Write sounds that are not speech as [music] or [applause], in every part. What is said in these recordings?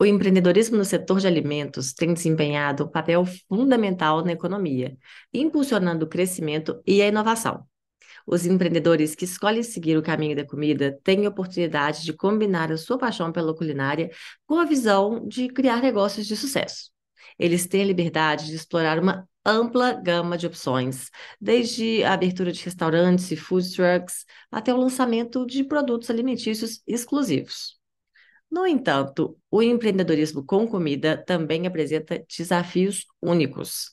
O empreendedorismo no setor de alimentos tem desempenhado um papel fundamental na economia, impulsionando o crescimento e a inovação. Os empreendedores que escolhem seguir o caminho da comida têm a oportunidade de combinar a sua paixão pela culinária com a visão de criar negócios de sucesso. Eles têm a liberdade de explorar uma ampla gama de opções, desde a abertura de restaurantes e food trucks até o lançamento de produtos alimentícios exclusivos. No entanto, o empreendedorismo com comida também apresenta desafios únicos.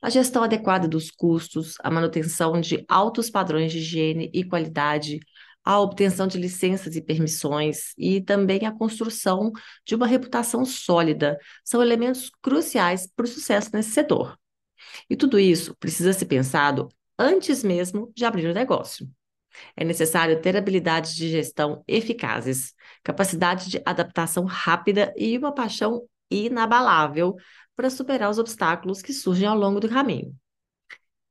A gestão adequada dos custos, a manutenção de altos padrões de higiene e qualidade, a obtenção de licenças e permissões e também a construção de uma reputação sólida são elementos cruciais para o sucesso nesse setor. E tudo isso precisa ser pensado antes mesmo de abrir o negócio. É necessário ter habilidades de gestão eficazes, capacidade de adaptação rápida e uma paixão inabalável para superar os obstáculos que surgem ao longo do caminho.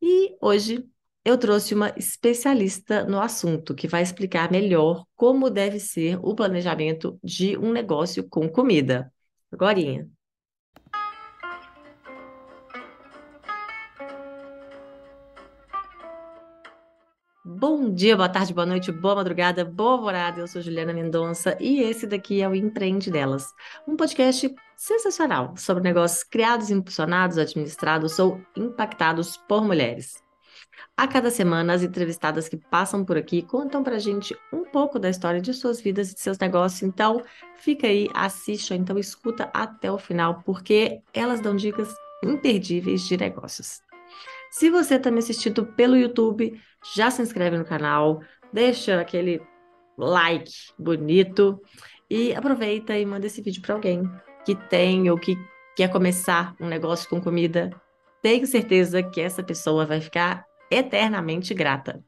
E hoje eu trouxe uma especialista no assunto que vai explicar melhor como deve ser o planejamento de um negócio com comida. Agorinha. Bom dia, boa tarde, boa noite, boa madrugada, boa alvorada. Eu sou Juliana Mendonça e esse daqui é o Empreende Delas, um podcast sensacional sobre negócios criados, impulsionados, administrados ou impactados por mulheres. A cada semana, as entrevistadas que passam por aqui contam pra gente um pouco da história de suas vidas e de seus negócios. Então, fica aí, assiste ou então escuta até o final, porque elas dão dicas imperdíveis de negócios. Se você está me assistindo pelo YouTube, já se inscreve no canal, deixa aquele like bonito e aproveita e manda esse vídeo para alguém que tem ou que quer começar um negócio com comida. Tenho certeza que essa pessoa vai ficar eternamente grata.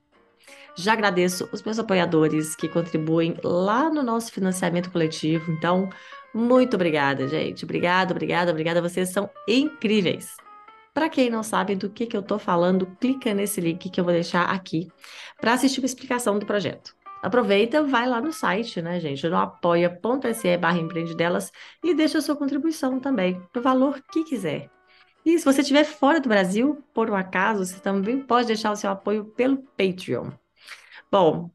Já agradeço os meus apoiadores que contribuem lá no nosso financiamento coletivo. Então, muito obrigada, gente. Obrigada, obrigada, obrigada. Vocês são incríveis. Para quem não sabe do que, que eu estou falando, clica nesse link que eu vou deixar aqui para assistir uma explicação do projeto. Aproveita, vai lá no site, né, gente, no apoia.se barra empreendedelas e deixa a sua contribuição também, no valor que quiser. E se você estiver fora do Brasil, por um acaso, você também pode deixar o seu apoio pelo Patreon. Bom,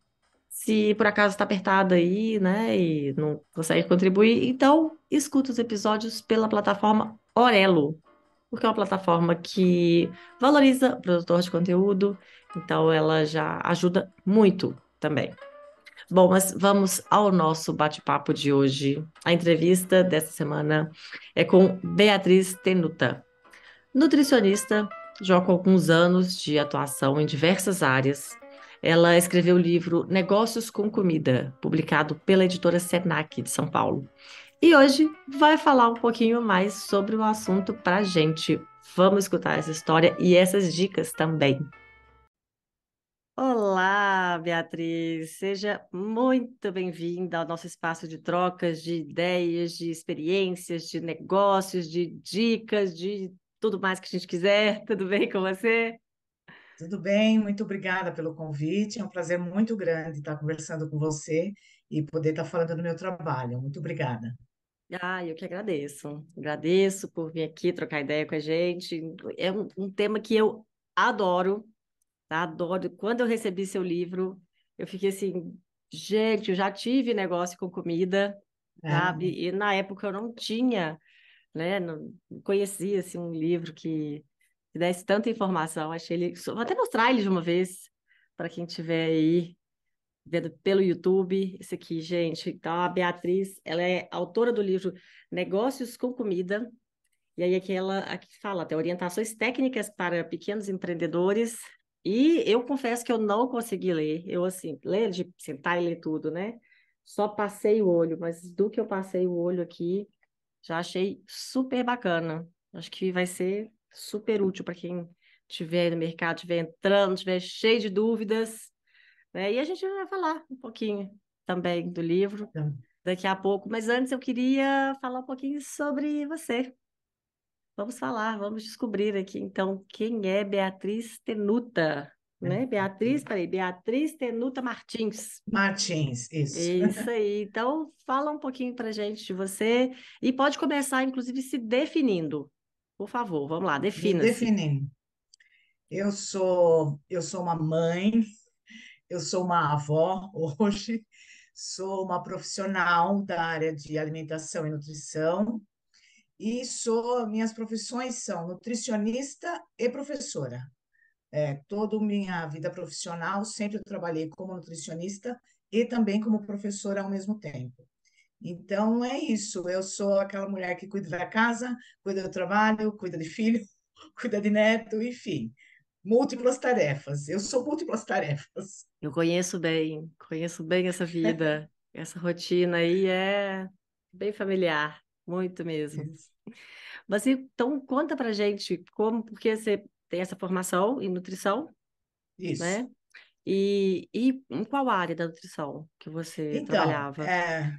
se por acaso está apertado aí, né, e não consegue contribuir, então escuta os episódios pela plataforma Orelo, porque é uma plataforma que valoriza o produtor de conteúdo, então ela já ajuda muito também. Bom, mas vamos ao nosso bate-papo de hoje. A entrevista dessa semana é com Beatriz Tenuta, nutricionista, já com alguns anos de atuação em diversas áreas. Ela escreveu o livro Negócios com Comida, publicado pela editora Senac de São Paulo. E hoje vai falar um pouquinho mais sobre o assunto para gente. Vamos escutar essa história e essas dicas também. Olá, Beatriz, seja muito bem-vinda ao nosso espaço de trocas de ideias, de experiências, de negócios, de dicas, de tudo mais que a gente quiser. [laughs] Tudo bem com você? Tudo bem, muito obrigada pelo convite. É um prazer muito grande estar conversando com você e poder estar falando do meu trabalho. Muito obrigada. Ah, eu que agradeço. Agradeço por vir aqui trocar ideia com a gente. É um, um tema que eu adoro, tá? Adoro. Quando eu recebi seu livro, eu fiquei assim, gente, eu já tive negócio com comida, é. sabe? E na época eu não tinha, né? Não conhecia assim, um livro que, que desse tanta informação. Achei ele. Vou até mostrar ele de uma vez para quem tiver aí vendo pelo YouTube. Esse aqui, gente. Então, a Beatriz, ela é autora do livro Negócios com Comida. E aí aqui ela aqui fala até orientações técnicas para pequenos empreendedores. E eu confesso que eu não consegui ler. Eu, assim, ler de sentar e ler tudo, né? Só passei o olho, mas do que eu passei o olho aqui, já achei super bacana. Acho que vai ser super útil para quem estiver no mercado, estiver entrando, estiver cheio de dúvidas. Né? E a gente vai falar um pouquinho também do livro é. daqui a pouco, mas antes eu queria falar um pouquinho sobre você. Vamos falar, vamos descobrir aqui então quem é Beatriz Tenuta. né? Beatriz, peraí, Beatriz Tenuta Martins. Martins, isso. Isso aí. Então, fala um pouquinho para gente de você e pode começar, inclusive, se definindo. Por favor, vamos lá, defina-se. Definindo. Eu sou, eu sou uma mãe, eu sou uma avó [laughs] hoje, sou uma profissional da área de alimentação e nutrição, e sou, minhas profissões são nutricionista e professora. É, toda minha vida profissional sempre trabalhei como nutricionista e também como professora ao mesmo tempo. Então é isso, eu sou aquela mulher que cuida da casa, cuida do trabalho, cuida de filho, [laughs] cuida de neto, enfim, múltiplas tarefas. Eu sou múltiplas tarefas. Eu conheço bem, conheço bem essa vida, [laughs] essa rotina aí é bem familiar, muito mesmo. Isso. Mas então conta pra gente como, porque você tem essa formação em nutrição, Isso. né? E, e em qual área da nutrição que você Então, trabalhava? é,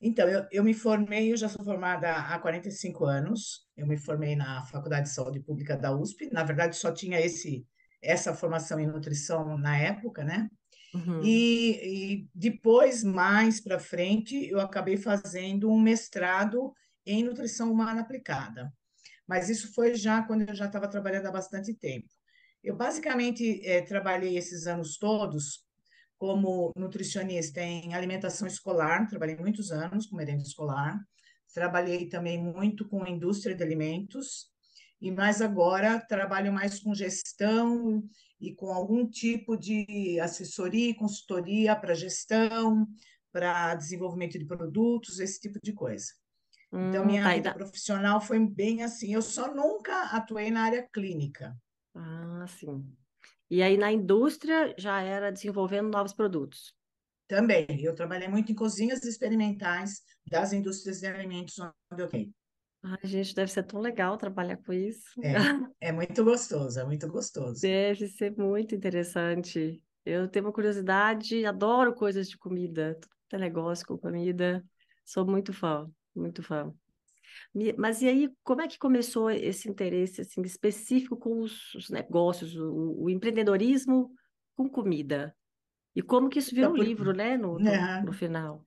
então eu, eu me formei, eu já sou formada há 45 anos. Eu me formei na Faculdade de Saúde Pública da USP. Na verdade, só tinha esse essa formação em nutrição na época, né? Uhum. E, e depois, mais para frente, eu acabei fazendo um mestrado em nutrição humana aplicada. Mas isso foi já quando eu já estava trabalhando há bastante tempo. Eu basicamente eh, trabalhei esses anos todos como nutricionista em alimentação escolar, trabalhei muitos anos com merenda escolar, trabalhei também muito com indústria de alimentos, e mais agora trabalho mais com gestão e com algum tipo de assessoria e consultoria para gestão, para desenvolvimento de produtos, esse tipo de coisa. Então, Hum, minha tá, vida da- profissional foi bem assim. Eu só nunca atuei na área clínica. Ah, sim. E aí na indústria já era desenvolvendo novos produtos. Também, eu trabalhei muito em cozinhas experimentais das indústrias de alimentos onde eu tenho. Ai, gente, deve ser tão legal trabalhar com isso. É, é muito gostoso, é muito gostoso. Deve ser muito interessante. Eu tenho uma curiosidade, adoro coisas de comida, é negócio com comida. Sou muito fã, muito fã. Mas e aí, como é que começou esse interesse assim, específico com os, os negócios, o, o empreendedorismo com comida? E como que isso virou Então, um por, livro, né, no, no, no né, final?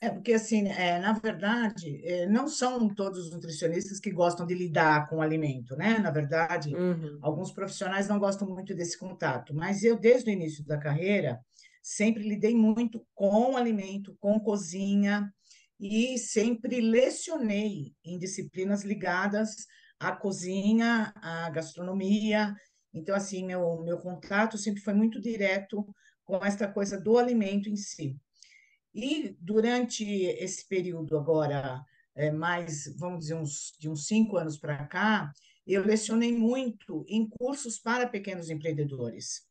É porque, assim, é, na verdade, é, não são todos os nutricionistas que gostam de lidar com o alimento, né? Na verdade, Uhum. alguns profissionais não gostam muito desse contato, mas eu, desde o início da carreira, sempre lidei muito com alimento, com cozinha, e sempre lecionei em disciplinas ligadas à cozinha, à gastronomia. Então, assim, meu, meu contato sempre foi muito direto com esta coisa do alimento em si. E durante esse período agora, é, mais, vamos dizer, uns, de uns cinco anos para cá, eu lecionei muito em cursos para pequenos empreendedores.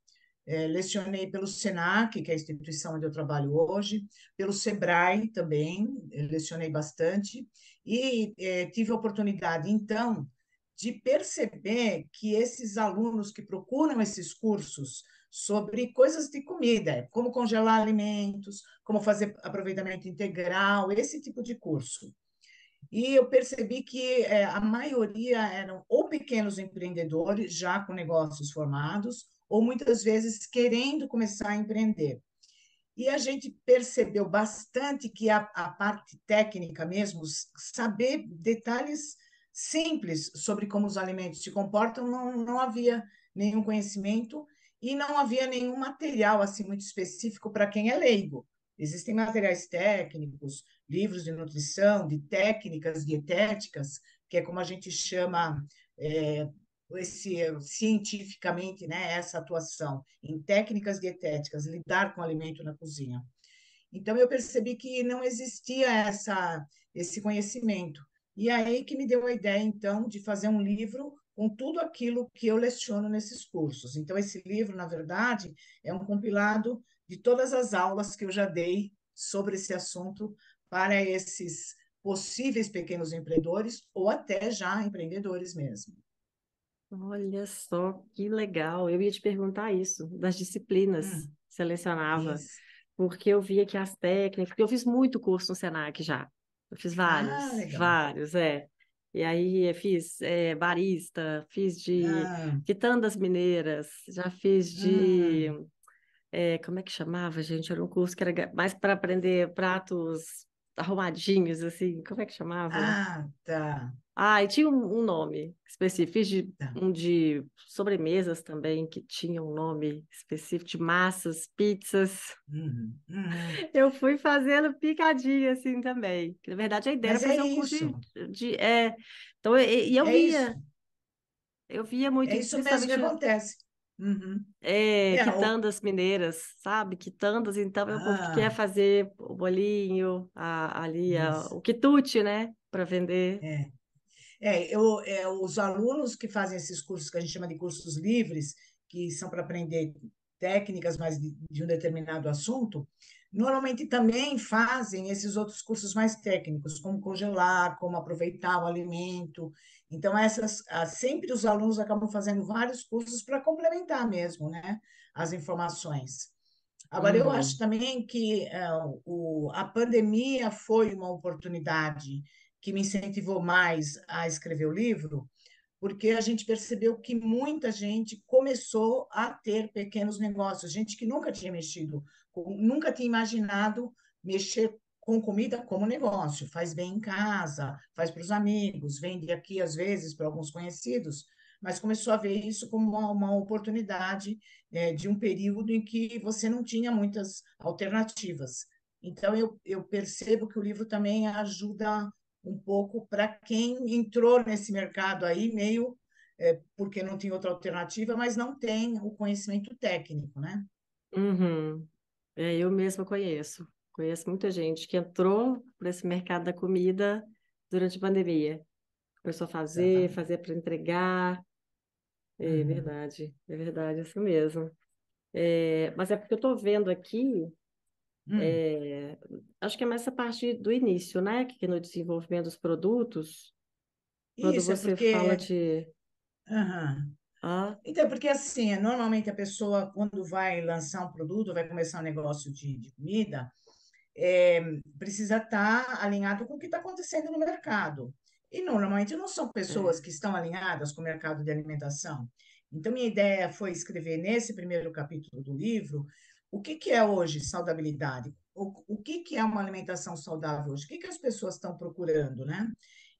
É, lecionei pelo SENAC, que é a instituição onde eu trabalho hoje, pelo SEBRAE também, lecionei bastante, e é, tive a oportunidade, então, de perceber que esses alunos que procuram esses cursos sobre coisas de comida, como congelar alimentos, como fazer aproveitamento integral, esse tipo de curso. E eu percebi que é, a maioria eram ou pequenos empreendedores, já com negócios formados, ou muitas vezes querendo começar a empreender. E a gente percebeu bastante que a, a parte técnica mesmo, saber detalhes simples sobre como os alimentos se comportam, não, não havia nenhum conhecimento e não havia nenhum material assim muito específico para quem é leigo. Existem materiais técnicos, livros de nutrição, de técnicas dietéticas, que é como a gente chama é, esse cientificamente, né, essa atuação em técnicas dietéticas, lidar com alimento na cozinha. Então eu percebi que não existia essa esse conhecimento. E aí que me deu a ideia então de fazer um livro com tudo aquilo que eu leciono nesses cursos. Então esse livro, na verdade, é um compilado de todas as aulas que eu já dei sobre esse assunto para esses possíveis pequenos empreendedores ou até já empreendedores mesmo. Olha só que legal. Eu ia te perguntar isso, das disciplinas Hum, selecionava, isso. porque eu via que as técnicas, porque eu fiz muito curso no Senac já. Eu fiz Ah, vários, legal. vários, é. E aí fiz é, barista, fiz de Ah, quitandas mineiras, já fiz de hum, é, como é que chamava, gente? Era um curso que era mais para aprender pratos arrumadinhos, assim, como é que chamava? ah, tá, Ah, e tinha um, um nome específico, fiz de, tá. um de sobremesas também, que tinha um nome específico, de massas, pizzas. Uhum, uhum. [laughs] Eu fui fazendo picadinho assim também. Na verdade, a ideia era Mas é fazer um curso de, isso, de é, então, e, e eu é isso, via, eu via muito, é isso mesmo que acontece. Uhum. é, É, quitandas mineiras, sabe? Quitandas, então é o povo que quer ah, fazer o bolinho, a, ali a- o quitute, né? Para vender. É. É, eu, é, os alunos que fazem esses cursos que a gente chama de cursos livres, que são para aprender técnicas mais de, de um determinado assunto, normalmente também fazem esses outros cursos mais técnicos, como congelar, como aproveitar o alimento. Então, essas, ah, sempre os alunos acabam fazendo vários cursos para complementar mesmo, né, as informações. Agora, eu acho Uhum, também que eh, o, a pandemia foi uma oportunidade que me incentivou mais a escrever o livro, porque a gente percebeu que muita gente começou a ter pequenos negócios, gente que nunca tinha mexido, nunca tinha imaginado mexer com comida como negócio, faz bem em casa, faz para os amigos, vende aqui às vezes para alguns conhecidos, mas começou a ver isso como uma, uma oportunidade, eh, de um período em que você não tinha muitas alternativas. Então, eu, eu percebo que o livro também ajuda um pouco para quem entrou nesse mercado aí meio é, porque não tem outra alternativa, mas não tem o conhecimento técnico, né? uhum. É, eu mesma conheço. Conheço muita gente que entrou para esse mercado da comida durante a pandemia. Começou a fazer, Exatamente. fazer para entregar. É Uhum. verdade, é verdade, isso mesmo. É, mas é porque eu estou vendo aqui, Hum. é, acho que é mais essa parte do início, né? Que no desenvolvimento dos produtos, quando Isso é você fala porque. de. Aham. Ah, Então, porque assim, normalmente a pessoa, quando vai lançar um produto, vai começar um negócio de, de comida, é, precisa estar alinhado com o que está acontecendo no mercado. E normalmente não são pessoas é. que estão alinhadas com o mercado de alimentação. Então, minha ideia foi escrever nesse primeiro capítulo do livro o que, que é hoje saudabilidade, o, o que, que é uma alimentação saudável hoje, o que, que as pessoas estão procurando, né?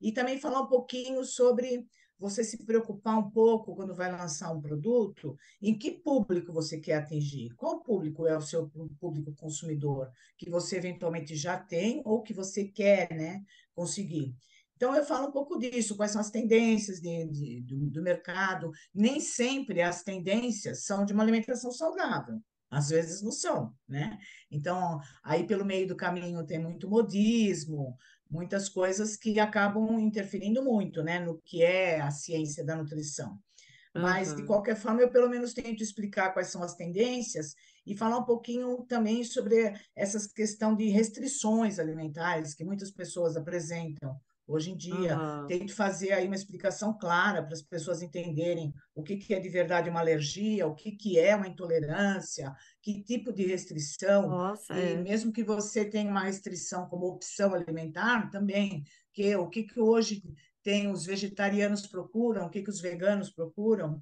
E também falar um pouquinho sobre você se preocupar um pouco quando vai lançar um produto, em que público você quer atingir, qual público é o seu público consumidor que você eventualmente já tem ou que você quer, né, conseguir. Então, eu falo um pouco disso, quais são as tendências de, de, do, do mercado. Nem sempre as tendências são de uma alimentação saudável. Às vezes não são, né? Então, aí pelo meio do caminho tem muito modismo, muitas coisas que acabam interferindo muito, né, no que é a ciência da nutrição. Mas, de Aham, qualquer forma, eu pelo menos tento explicar quais são as tendências e falar um pouquinho também sobre essas questão de restrições alimentares que muitas pessoas apresentam hoje em dia. aham. Tento fazer aí uma explicação clara para as pessoas entenderem o que que é de verdade uma alergia, o que que é uma intolerância, que tipo de restrição, Nossa, e é. mesmo que você tenha uma restrição como opção alimentar, também, que o que que hoje tem os vegetarianos procuram, o que que os veganos procuram,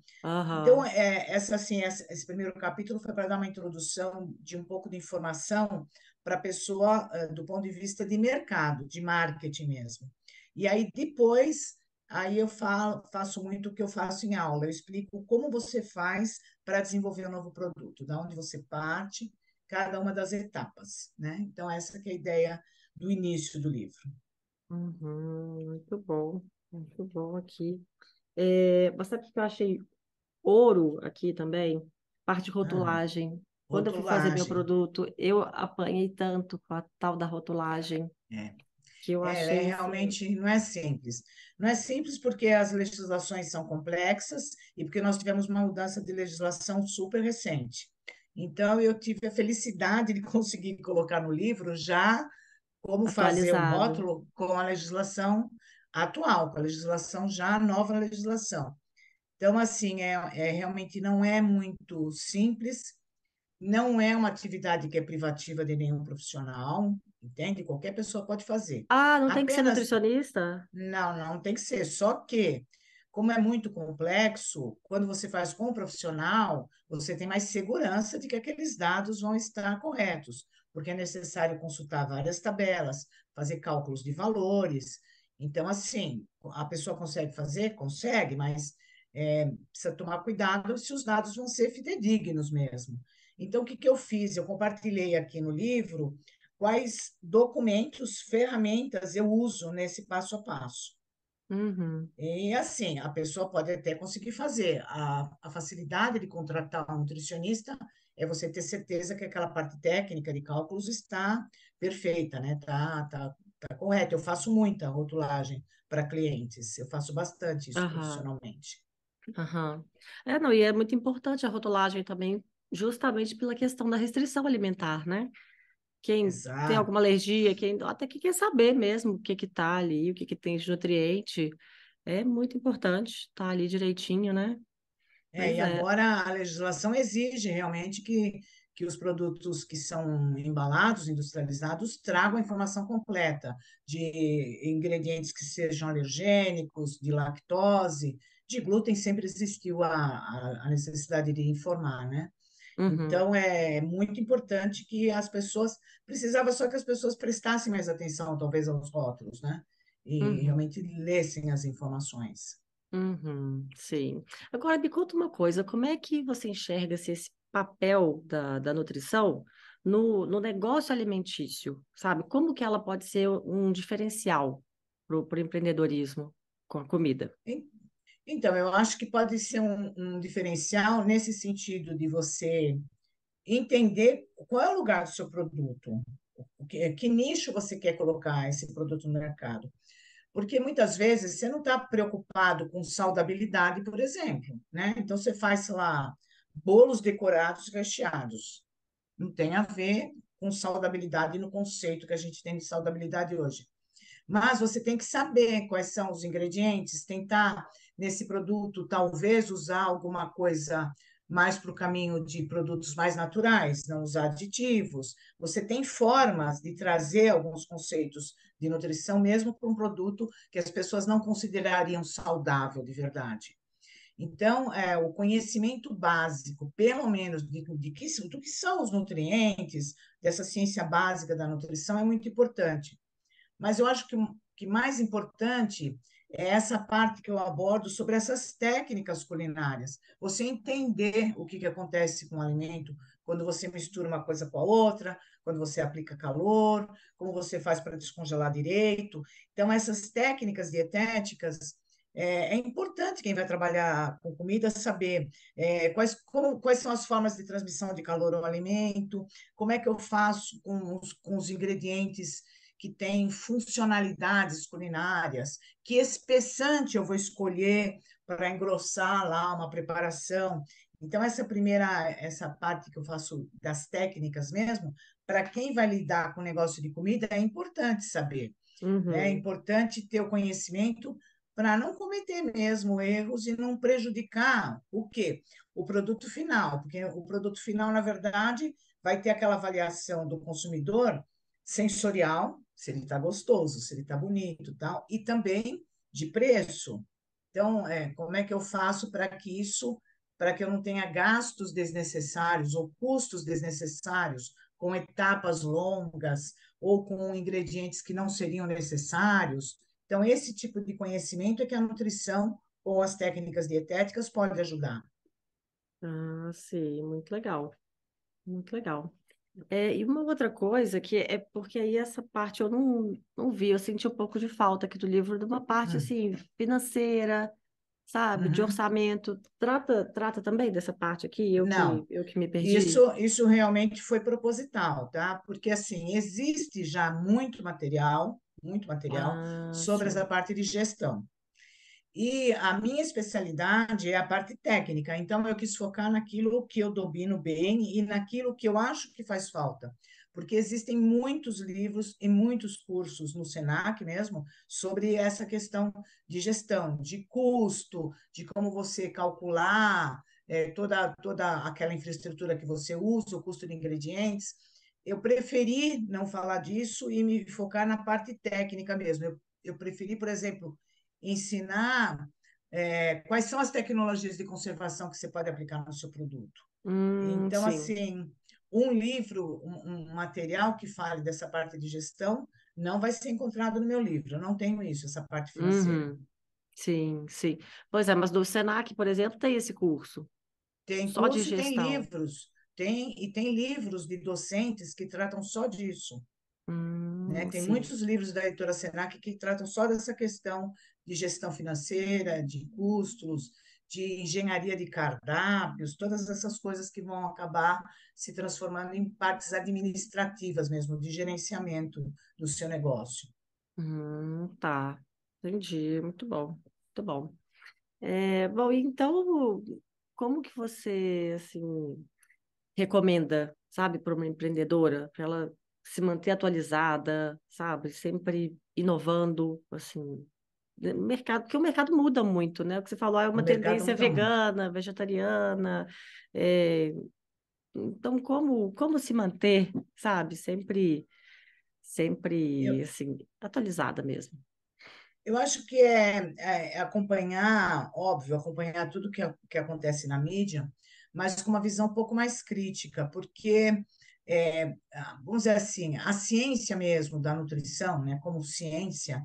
então, Aham, é, essa, assim, essa- esse primeiro capítulo foi para dar uma introdução de um pouco de informação para a pessoa, eh, do ponto de vista de mercado, de marketing mesmo. E aí, depois, aí eu falo, faço muito o que eu faço em aula, eu explico como você faz para desenvolver um novo produto, da onde você parte, cada uma das etapas, né? Então, essa que é a ideia do início do livro. uhum, muito bom, muito bom aqui. É, mas sabe o que eu achei ouro aqui também? Parte de Ah, rotulagem. Quando eu fui fazer meu rotulagem. produto, eu apanhei tanto com a tal da rotulagem É. que eu É, é realmente não é simples. Não é simples porque as legislações são complexas e porque nós tivemos uma mudança de legislação super recente. Então, eu tive a felicidade de [laughs] conseguir colocar no livro já como fazer o Atualizado. rótulo com a legislação atual, com a legislação já, a nova legislação. Então, assim, é, é realmente não é muito simples, não é uma atividade que é privativa de nenhum profissional, entende? Qualquer pessoa pode fazer. Ah, não Apenas... tem que ser nutricionista? Não, não tem que ser. Só que, como é muito complexo, quando você faz com um profissional, você tem mais segurança de que aqueles dados vão estar corretos, porque é necessário consultar várias tabelas, fazer cálculos de valores. Então, assim, a pessoa consegue fazer? Consegue, mas é, precisa tomar cuidado se os dados vão ser fidedignos mesmo. Então, o que, que eu fiz? Eu compartilhei aqui no livro quais documentos, ferramentas eu uso nesse passo a passo. Uhum. E assim, a pessoa pode até conseguir fazer. A, a facilidade de contratar um nutricionista é você ter certeza que aquela parte técnica de cálculos está perfeita, né? Tá, tá, tá correta. Eu faço muita rotulagem para clientes, eu faço bastante isso uhum. profissionalmente. Aham. É, não, e é muito importante a rotulagem também, justamente pela questão da restrição alimentar, né? Quem tem alguma alergia, quem até que quer saber mesmo o que que tá ali, o que que tem de nutriente, é muito importante estar tá ali direitinho, né? É, e é. agora a legislação exige realmente que, que os produtos que são embalados, industrializados, tragam a informação completa de ingredientes que sejam alergênicos, de lactose, de glúten sempre existiu a, a, necessidade de informar, né? Uhum. Então, é muito importante que as pessoas. Precisava só que as pessoas prestassem mais atenção, talvez, aos rótulos, né? E uhum. realmente lessem as informações. Uhum, sim. Agora, me conta uma coisa: como é que você enxerga -se esse papel da, da nutrição no, no negócio alimentício? Sabe? Como que ela pode ser um diferencial para o empreendedorismo com a comida? Então, eu acho que pode ser um, um diferencial nesse sentido de você entender qual é o lugar do seu produto, que, que nicho você quer colocar esse produto no mercado. Porque muitas vezes você não está preocupado com saudabilidade, por exemplo, né? Então você faz, lá, bolos decorados recheados. Não tem a ver com saudabilidade no conceito que a gente tem de saudabilidade hoje. Mas você tem que saber quais são os ingredientes, tentar nesse produto, talvez usar alguma coisa mais para o caminho de produtos mais naturais, não usar aditivos. Você tem formas de trazer alguns conceitos de nutrição mesmo para um produto que as pessoas não considerariam saudável de verdade. Então, é, o conhecimento básico, pelo menos, de, de que, do que são os nutrientes, dessa ciência básica da nutrição, é muito importante. Mas eu acho que que mais importante é essa parte que eu abordo sobre essas técnicas culinárias. Você entender o que, que acontece com o alimento quando você mistura uma coisa com a outra, quando você aplica calor, como você faz para descongelar direito. Então, essas técnicas dietéticas. É, é importante quem vai trabalhar com comida saber é, quais, como, quais são as formas de transmissão de calor ao alimento, como é que eu faço com os, com os ingredientes que tem funcionalidades culinárias, que espessante eu vou escolher para engrossar lá uma preparação. Então, essa primeira, essa parte que eu faço das técnicas mesmo, para quem vai lidar com o negócio de comida, é importante saber. Uhum. É importante ter o conhecimento para não cometer mesmo erros e não prejudicar o quê? O produto final, porque o produto final, na verdade, vai ter aquela avaliação do consumidor sensorial, se ele está gostoso, se ele está bonito, tal, e também de preço. Então, é, como é que eu faço para que isso, para que eu não tenha gastos desnecessários ou custos desnecessários com etapas longas ou com ingredientes que não seriam necessários? Então, esse tipo de conhecimento é que a nutrição ou as técnicas dietéticas podem ajudar. Ah, sim, muito legal. Muito legal. É, e uma outra coisa que é porque aí essa parte eu não, não vi, eu senti um pouco de falta aqui do livro, de uma parte hum. assim, financeira, sabe, de uhum. orçamento. Trata, trata também dessa parte aqui, eu não, que, eu que me perdi. Isso, isso realmente foi proposital, tá? Porque assim, existe já muito material, muito material ah, sobre sim. essa parte de gestão. E a minha especialidade é a parte técnica, então eu quis focar naquilo que eu domino bem e naquilo que eu acho que faz falta. Porque existem muitos livros e muitos cursos no SENAC mesmo sobre essa questão de gestão, de custo, de como você calcular é, toda, toda aquela infraestrutura que você usa, o custo de ingredientes. eu preferi não falar disso e me focar na parte técnica mesmo. Eu, eu preferi, por exemplo, ensinar é, quais são as tecnologias de conservação que você pode aplicar no seu produto. Hum, então, sim. assim, um livro, um, um, material que fale dessa parte de gestão, não vai ser encontrado no meu livro. Eu não tenho isso, essa parte financeira. Uhum. Sim, sim. Pois é, mas do Senac, por exemplo, tem esse curso. Tem só curso de gestão. tem livros. Tem, e tem livros de docentes que tratam só disso. Hum, né? Tem sim. muitos livros da editora Senac que tratam só dessa questão de gestão financeira, de custos, de engenharia de cardápios, todas essas coisas que vão acabar se transformando em partes administrativas mesmo, de gerenciamento do seu negócio. Hum, tá, entendi, muito bom, muito bom. É, bom, então, como que você, assim, recomenda, sabe, para uma empreendedora, para ela se manter atualizada, sabe, sempre inovando, assim, mercado, porque o mercado muda muito, né? O que você falou é uma tendência vegana, muito. vegetariana. É... Então, como, como se manter, sabe? Sempre, sempre, eu, assim, atualizada mesmo. Eu acho que é, é, acompanhar, óbvio, acompanhar tudo que, que acontece na mídia, mas com uma visão um pouco mais crítica, porque, é, vamos dizer assim, a ciência mesmo da nutrição, né, como ciência,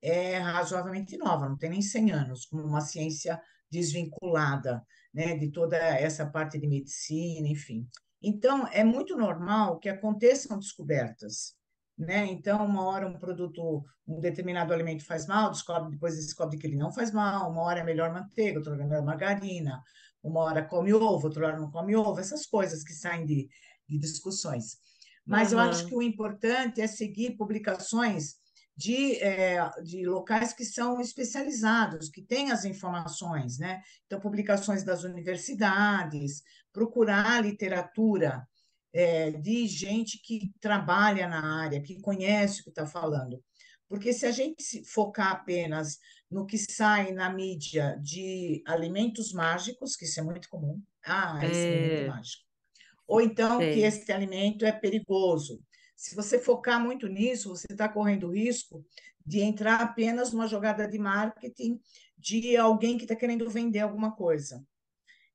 é razoavelmente nova, não tem nem 100 anos, como uma ciência desvinculada né, de toda essa parte de medicina, enfim. Então, é muito normal que aconteçam descobertas. Né? Então, uma hora um produto, um determinado alimento faz mal, descobre, depois descobre que ele não faz mal, uma hora é melhor manteiga, outra hora é melhor margarina, uma hora come ovo, outra hora não come ovo, essas coisas que saem de, de discussões. Mas uhum. eu acho que o importante é seguir publicações de, é, de locais que são especializados, que têm as informações, né? Então, publicações das universidades, procurar literatura é, de gente que trabalha na área, que conhece o que está falando. Porque se a gente focar apenas no que sai na mídia de alimentos mágicos, que isso é muito comum, ah, esse é... alimento é mágico. Ou então que esse alimento é perigoso. Se você focar muito nisso, você está correndo risco de entrar apenas numa jogada de marketing de alguém que está querendo vender alguma coisa.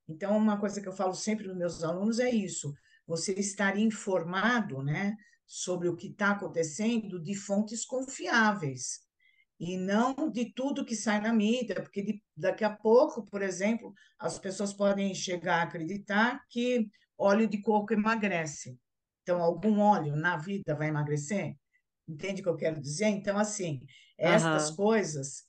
Então, uma coisa que eu falo sempre para meus alunos é isso: você estar informado né, sobre o que está acontecendo de fontes confiáveis e não de tudo que sai na mídia, porque de, daqui a pouco, por exemplo, as pessoas podem chegar a acreditar que óleo de coco emagrece. Então, algum óleo na vida vai emagrecer? Entende o que eu quero dizer? Então, assim, estas uhum. coisas.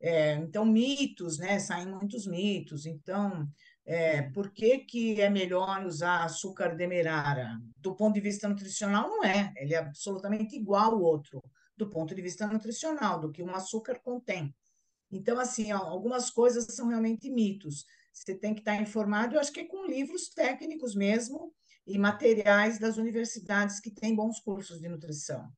É, então, mitos, né? Saem muitos mitos. Então, é, por que, que é melhor usar açúcar demerara? Do ponto de vista nutricional, não é. Ele é absolutamente igual ao outro, do ponto de vista nutricional, do que um açúcar contém. Então, assim, algumas coisas são realmente mitos. Você tem que estar informado, eu acho que é com livros técnicos mesmo, e materiais das universidades que têm bons cursos de nutrição.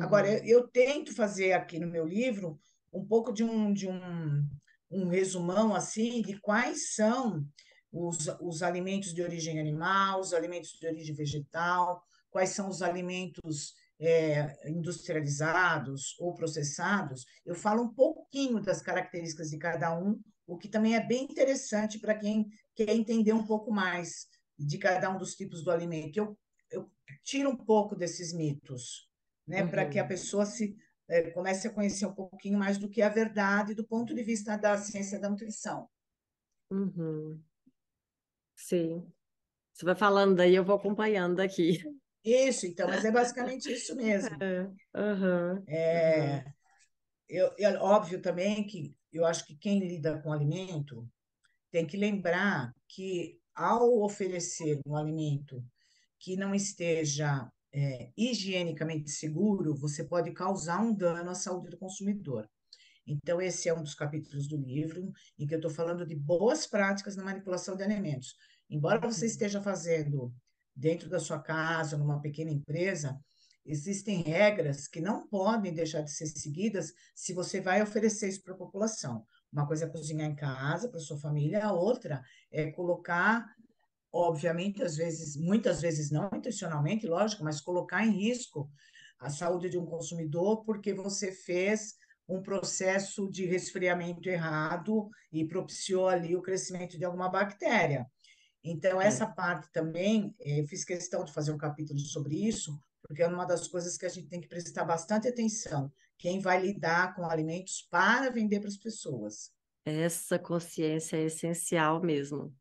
Agora, eu, eu, tento fazer aqui no meu livro um pouco de um, de um, um resumão assim de quais são os, os alimentos de origem animal, os alimentos de origem vegetal, quais são os alimentos é, industrializados ou processados. Eu falo um pouquinho das características de cada um, o que também é bem interessante para quem quer entender um pouco mais de cada um dos tipos do alimento. Eu, eu tiro um pouco desses mitos, né, uhum. para que a uhum. pessoa se é, comece a conhecer um pouquinho mais do que é a verdade do ponto de vista da ciência da nutrição. Uhum. Sim. Você vai falando daí, eu vou acompanhando aqui. Isso, então, mas é basicamente [laughs] isso mesmo. É, uhum, é, uhum. Eu, eu, óbvio também que eu acho que quem lida com alimento tem que lembrar que ao oferecer um alimento que não esteja é, higienicamente seguro, você pode causar um dano à saúde do consumidor. Então, esse é um dos capítulos do livro em que eu estou falando de boas práticas na manipulação de alimentos. Embora você uhum. esteja fazendo dentro da sua casa, numa pequena empresa, existem regras que não podem deixar de ser seguidas se você vai oferecer isso para a população. Uma coisa é cozinhar em casa para sua família, a outra é colocar obviamente, às vezes, muitas vezes não intencionalmente, lógico, mas colocar em risco a saúde de um consumidor porque você fez um processo de resfriamento errado e propiciou ali o crescimento de alguma bactéria. Então, essa é. parte também, eh, fiz questão de fazer um capítulo sobre isso, porque é uma das coisas que a gente tem que prestar bastante atenção. Quem vai lidar com alimentos para vender para as pessoas. Essa consciência é essencial mesmo.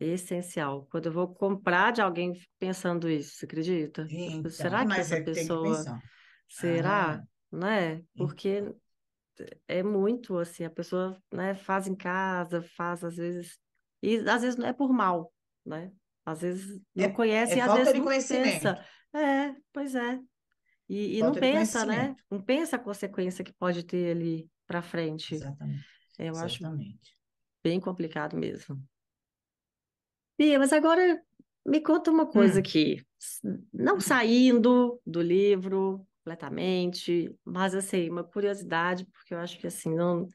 Essencial. Quando eu vou comprar de alguém pensando isso, você acredita? Então, será que essa é pessoa. Será? Ah, não é? Porque é muito assim, a pessoa né, faz em casa, faz às vezes. E às vezes não é por mal, né? Às vezes não é, conhece é e às vezes não pensa. É, pois é. E, e não pensa, né? Não pensa a consequência que pode ter ali para frente. Exatamente. Eu Exatamente. acho bem complicado mesmo. Bia, mas agora me conta uma coisa hum. aqui. Não saindo do livro completamente, mas assim, uma curiosidade, porque eu acho que assim, não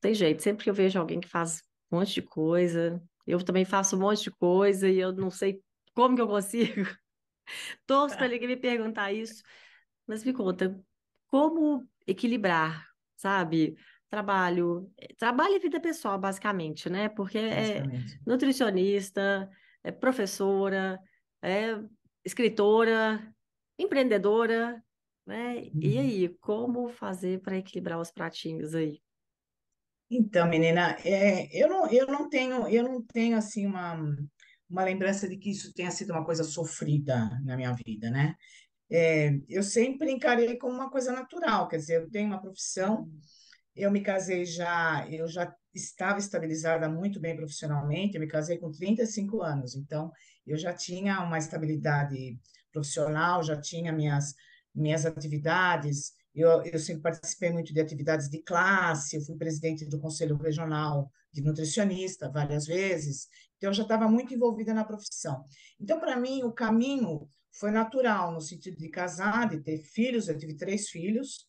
tem jeito. Sempre que eu vejo alguém que faz um monte de coisa, eu também faço um monte de coisa e eu não sei como que eu consigo. [laughs] Torço para ninguém me perguntar isso. Mas me conta, como equilibrar, sabe? Trabalho, trabalho e vida pessoal, basicamente, né? Porque é nutricionista, é professora, é escritora, empreendedora, né? E uhum. aí, como fazer para equilibrar os pratinhos aí? Então, menina, é, eu não, eu não tenho, eu não tenho assim uma, uma lembrança de que isso tenha sido uma coisa sofrida na minha vida, né? É, eu sempre encarei como uma coisa natural, quer dizer, eu tenho uma profissão, eu me casei já, eu já estava estabilizada muito bem profissionalmente, eu me casei com 35 anos, então eu já tinha uma estabilidade profissional, já tinha minhas, minhas atividades, eu, eu sempre participei muito de atividades de classe, eu fui presidente do Conselho Regional de Nutricionista várias vezes, então eu já estava muito envolvida na profissão. Então, para mim, o caminho foi natural, no sentido de casar, de ter filhos. Eu tive três filhos,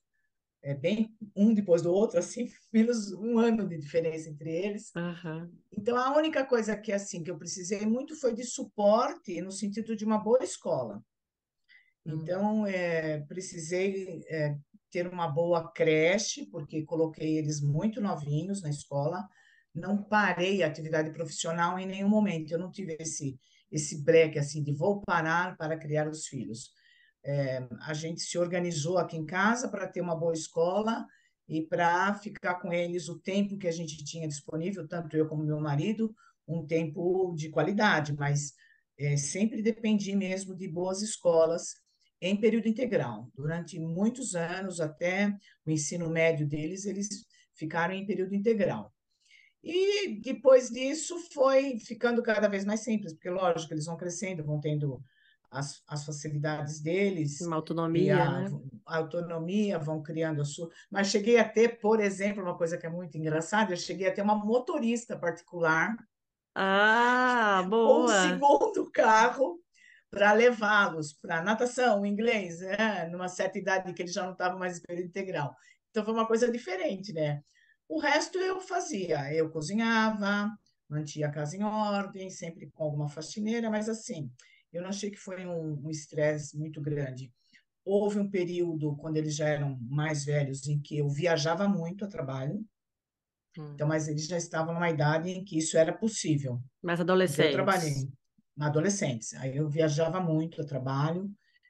é, bem um depois do outro, assim, [laughs] filhos, um ano de diferença entre eles. Uhum. Então, a única coisa que, assim, que eu precisei muito foi de suporte no sentido de uma boa escola. Uhum. Então, é, precisei é, ter uma boa creche, porque coloquei eles muito novinhos na escola. Não parei a atividade profissional em nenhum momento. Eu não tive esse esse break assim de vou parar para criar os filhos. É, a gente se organizou aqui em casa para ter uma boa escola e para ficar com eles o tempo que a gente tinha disponível, tanto eu como meu marido, um tempo de qualidade, mas é, sempre dependi mesmo de boas escolas em período integral. Durante muitos anos, até o ensino médio deles, eles ficaram em período integral. E depois disso foi ficando cada vez mais simples, porque, lógico, eles vão crescendo, vão tendo as, as facilidades deles. Uma autonomia, a, né? A autonomia, vão criando a sua. Mas cheguei a ter, por exemplo, uma coisa que é muito engraçada, eu cheguei a ter uma motorista particular. Ah, boa! Um segundo carro para levá-los para natação, inglês, né? numa certa idade que eles já não estavam mais em período integral. Então foi uma coisa diferente, né? O resto eu fazia, eu cozinhava, mantinha a casa em ordem, sempre com alguma faxineira, mas assim, eu não achei que foi um estresse um muito grande. Houve um período, quando eles já eram mais velhos, em que eu viajava muito a trabalho, hum. então, mas eles já estavam numa idade em que isso era possível. Mas adolescentes. Eu trabalhei, adolescentes. Aí eu viajava muito a trabalho,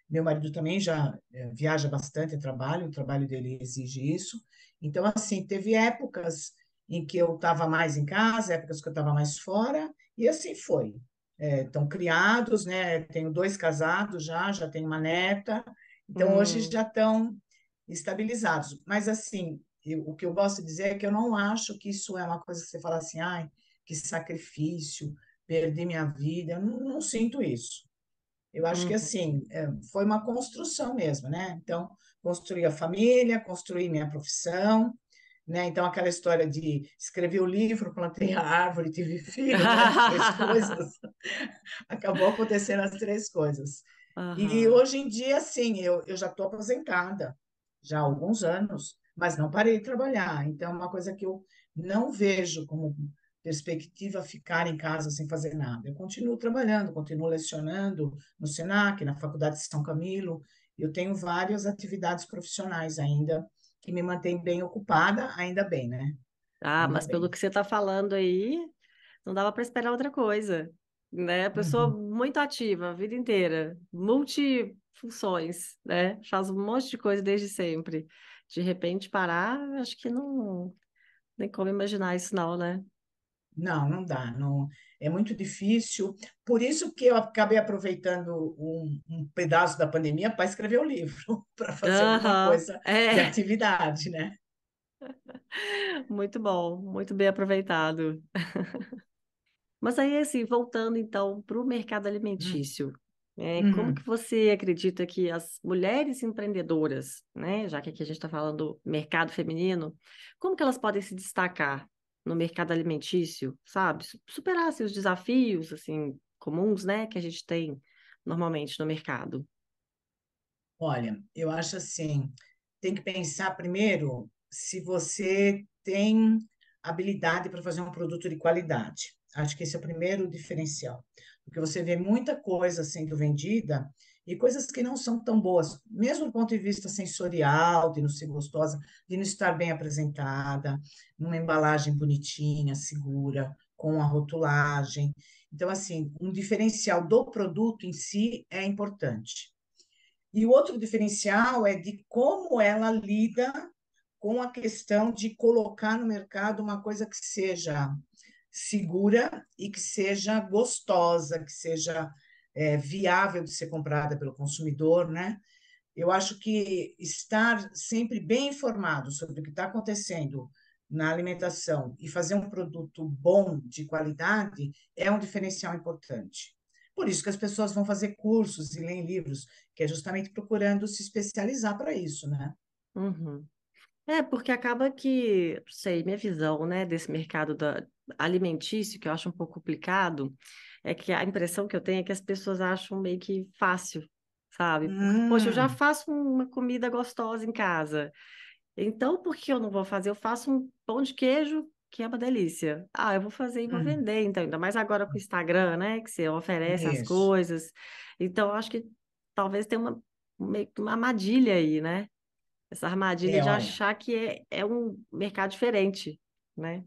meu marido também já é, viaja bastante a trabalho, o trabalho dele exige isso. Então, assim, teve épocas em que eu estava mais em casa, épocas que eu estava mais fora, e assim foi. Estão é, criados, né? Tenho dois casados já, já tenho uma neta, então hum. hoje já estão estabilizados. Mas, assim, eu, o que eu gosto de dizer é que eu não acho que isso é uma coisa que você fala assim, ai, que sacrifício, perdi minha vida, eu não, não sinto isso. Eu acho uhum. que assim, é, foi uma construção mesmo, né? Então, construí a família, construí minha profissão, né? Então, aquela história de escrever o livro, plantei a árvore, tive filho, né? três [laughs] coisas. Acabou acontecendo as três coisas. Uhum. E hoje em dia, sim, eu, eu já estou aposentada, já há alguns anos, mas não parei de trabalhar. Então, é uma coisa que eu não vejo como perspectiva ficar em casa sem fazer nada. Eu continuo trabalhando, continuo lecionando no Senac, na Faculdade de São Camilo. Eu tenho várias atividades profissionais ainda que me mantêm bem ocupada, ainda bem, né? Ah, ainda mas bem. pelo que você está falando aí, não dava para esperar outra coisa, né? Pessoa uhum. muito ativa a vida inteira, multifunções, né? Faz um monte de coisa desde sempre. De repente parar, acho que não nem como imaginar isso não, né? Não, não dá, não, é muito difícil. Por isso que eu acabei aproveitando um, um pedaço da pandemia para escrever o um livro, [laughs] para fazer uhum, alguma coisa é. de atividade, né? [laughs] Muito bom, muito bem aproveitado. [laughs] Mas aí, assim, voltando então para o mercado alimentício, é, uhum. como que você acredita que as mulheres empreendedoras, né, já que aqui a gente está falando mercado feminino, como que elas podem se destacar no mercado alimentício, sabe? Superar seus desafios, assim, comuns, né, que a gente tem normalmente no mercado. Olha, eu acho assim, tem que pensar primeiro se você tem habilidade para fazer um produto de qualidade. Acho que esse é o primeiro diferencial, porque você vê muita coisa sendo vendida e coisas que não são tão boas, mesmo do ponto de vista sensorial, de não ser gostosa, de não estar bem apresentada, numa embalagem bonitinha, segura, com a rotulagem. Então, assim, um diferencial do produto em si é importante. E o outro diferencial é de como ela lida com a questão de colocar no mercado uma coisa que seja segura e que seja gostosa, que seja é, viável de ser comprada pelo consumidor, né? Eu acho que estar sempre bem informado sobre o que está acontecendo na alimentação e fazer um produto bom, de qualidade, é um diferencial importante. Por isso que as pessoas vão fazer cursos e ler livros, que é justamente procurando se especializar para isso, né? Uhum. É, porque acaba que, sei, minha visão, né, desse mercado da, alimentício, que eu acho um pouco complicado, é que a impressão que eu tenho é que as pessoas acham meio que fácil, sabe? Hum. Poxa, eu já hum. faço uma comida gostosa em casa. Então, por que eu não vou fazer? Eu faço um pão de queijo que é uma delícia. Ah, eu vou fazer e vou hum. vender, então, ainda mais agora com o Instagram, né? Que você oferece Isso. as coisas. Então, acho que talvez tenha uma, meio que uma armadilha aí, né? Essa armadilha é, de olha, achar que é, é um mercado diferente, né?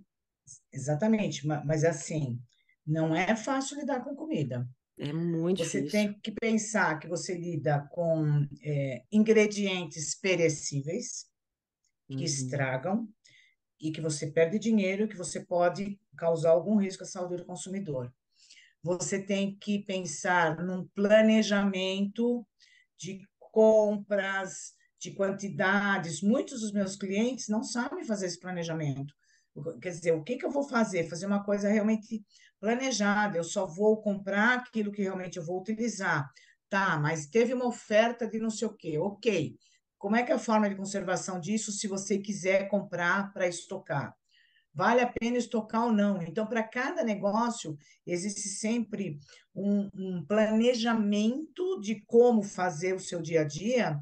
Exatamente, mas assim, não é fácil lidar com comida. É muito você difícil. tem que pensar que você lida com é, ingredientes perecíveis que uhum. estragam e que você perde dinheiro, que você pode causar algum risco à saúde do consumidor. Você tem que pensar num planejamento de compras, de quantidades. Muitos dos meus clientes não sabem fazer esse planejamento. Quer dizer, o que, que eu vou fazer? Fazer uma coisa realmente planejada. Eu só vou comprar aquilo que realmente eu vou utilizar. Tá, mas teve uma oferta de não sei o quê. Ok. Como é que é a forma de conservação disso se você quiser comprar para estocar? Vale a pena estocar ou não? Então, para cada negócio, existe sempre um, um planejamento de como fazer o seu dia a dia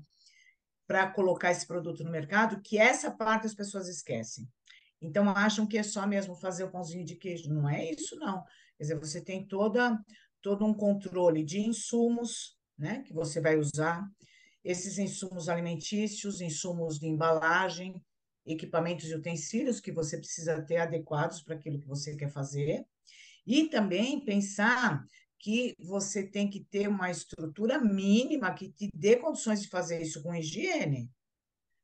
para colocar esse produto no mercado, que essa parte as pessoas esquecem. Então, acham que é só mesmo fazer o pãozinho de queijo. Não é isso, não. Quer dizer, você tem toda, todo um controle de insumos né, que você vai usar, esses insumos alimentícios, insumos de embalagem, equipamentos e utensílios que você precisa ter adequados para aquilo que você quer fazer. E também pensar que você tem que ter uma estrutura mínima que te dê condições de fazer isso com higiene,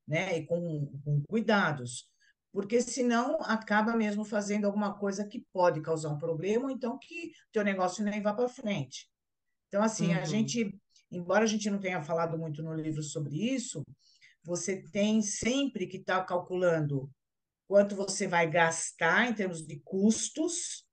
né, e com, com cuidados porque senão acaba mesmo fazendo alguma coisa que pode causar um problema, ou então que teu negócio nem vá para frente. Então, assim, uhum. a gente, embora a gente não tenha falado muito no livro sobre isso, você tem sempre que estar tá calculando quanto você vai gastar em termos de custos,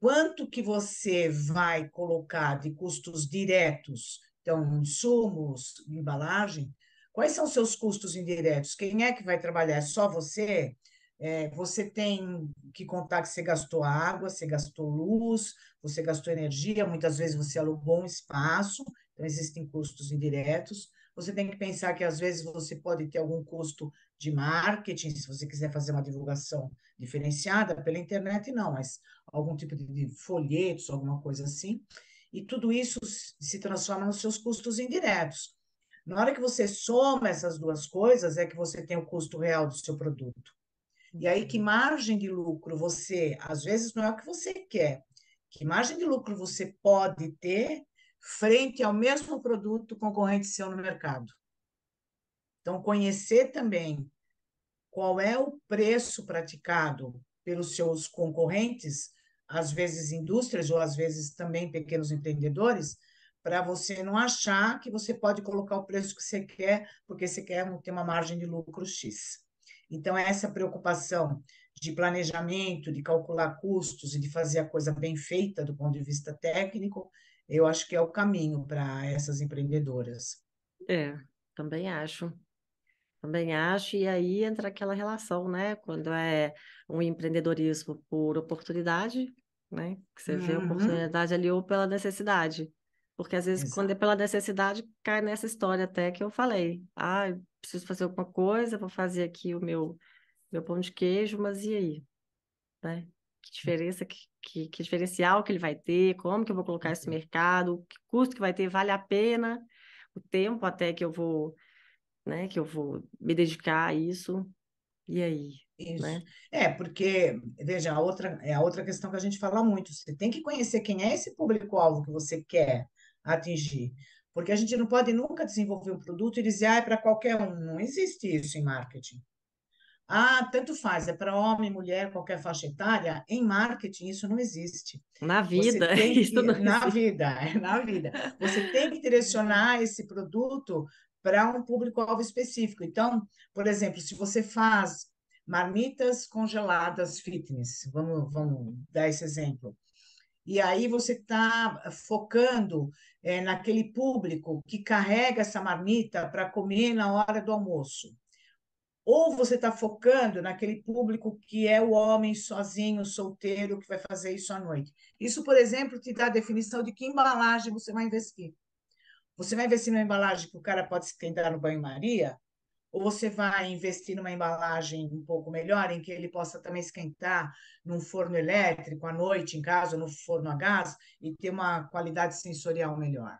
quanto que você vai colocar de custos diretos, então, insumos, embalagem, Quais são os seus custos indiretos? Quem é que vai trabalhar? É só você? É, você tem que contar que você gastou água, você gastou luz, você gastou energia, muitas vezes você alugou um espaço, então existem custos indiretos. você tem que pensar que às vezes você pode ter algum custo de marketing, se você quiser fazer uma divulgação diferenciada pela internet, não, mas algum tipo de folhetos, alguma coisa assim. E tudo isso se transforma nos seus custos indiretos. Na hora que você soma essas duas coisas, é que você tem o custo real do seu produto. E aí, que margem de lucro você, às vezes não é o que você quer, que margem de lucro você pode ter frente ao mesmo produto concorrente seu no mercado? Então, conhecer também qual é o preço praticado pelos seus concorrentes, às vezes indústrias ou às vezes também pequenos empreendedores, para você não achar que você pode colocar o preço que você quer, porque você quer ter uma margem de lucro X. Então, essa preocupação de planejamento, de calcular custos e de fazer a coisa bem feita do ponto de vista técnico, eu acho que é o caminho para essas empreendedoras. É, também acho. Também acho, e aí entra aquela relação, né? Quando é um empreendedorismo por oportunidade, né? Que você uhum. vê a oportunidade ali ou pela necessidade. Porque às vezes, Exato. quando é pela necessidade, cai nessa história até que eu falei. Ah, preciso fazer alguma coisa, vou fazer aqui o meu, meu pão de queijo, mas e aí? Né? Que diferença, que, que, que diferencial que ele vai ter, como que eu vou colocar esse uhum. mercado, que custo que vai ter, vale a pena, o tempo até que eu vou, né, que eu vou me dedicar a isso. E aí? Isso. Né? É, porque, veja, a outra, é a outra questão que a gente fala muito. Você tem que conhecer quem é esse público-alvo que você quer atingir. Porque a gente não pode nunca desenvolver um produto e dizer, ah, é para qualquer um. Não existe isso em marketing. Ah, tanto faz, é para homem, mulher, qualquer faixa etária. Em marketing, isso não existe. Na vida, [laughs] que, isso não Na existe. vida, é na vida. Você tem que direcionar esse produto para um público-alvo específico. Então, por exemplo, se você faz marmitas congeladas fitness, vamos, vamos dar esse exemplo. E aí você está focando é, naquele público que carrega essa marmita para comer na hora do almoço. Ou você está focando naquele público que é o homem sozinho, solteiro, que vai fazer isso à noite. Isso, por exemplo, te dá a definição de que embalagem você vai investir. Você vai investir numa embalagem que o cara pode esquentar no banho-maria, ou você vai investir numa embalagem um pouco melhor, em que ele possa também esquentar num forno elétrico à noite, em casa, no forno a gás, e ter uma qualidade sensorial melhor.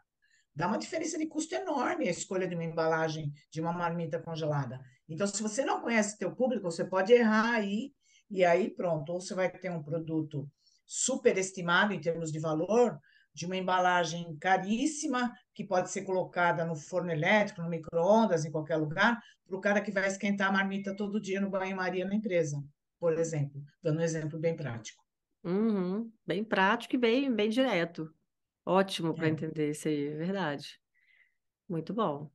Dá uma diferença de custo enorme a escolha de uma embalagem de uma marmita congelada. Então, se você não conhece teu público, você pode errar aí, e aí pronto, ou você vai ter um produto superestimado em termos de valor, de uma embalagem caríssima, que pode ser colocada no forno elétrico, no micro-ondas, em qualquer lugar, para o cara que vai esquentar a marmita todo dia no banho-maria na empresa, por exemplo, dando um exemplo bem prático. Uhum, bem prático e bem, bem direto. Ótimo para é. entender isso aí, é verdade. Muito bom.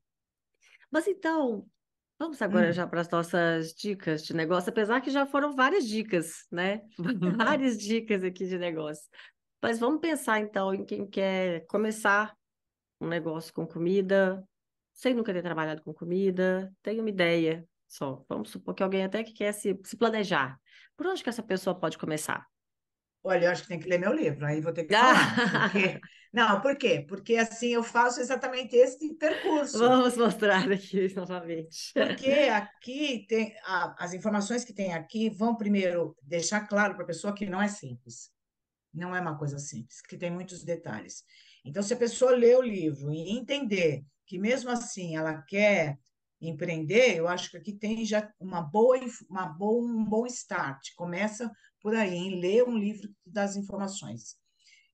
Mas então, vamos agora hum. já para as nossas dicas de negócio, apesar que já foram várias dicas, né? [laughs] várias dicas aqui de negócio. Mas vamos pensar então em quem quer começar um negócio com comida, sem nunca ter trabalhado com comida, tem uma ideia só. Vamos supor que alguém até que quer se, se planejar. Por onde que essa pessoa pode começar? Olha, eu acho que tem que ler meu livro, aí vou ter que falar. Porque... [laughs] Não, por quê? Porque assim eu faço exatamente esse [laughs] percurso. Vamos mostrar aqui [laughs] novamente. Porque aqui tem a, as informações que tem aqui vão primeiro deixar claro para a pessoa que não é simples. Não é uma coisa simples, que tem muitos detalhes. Então, se a pessoa ler o livro e entender que mesmo assim ela quer empreender, eu acho que aqui tem já uma boa, uma boa, um bom start. Começa por aí, em ler um livro das informações.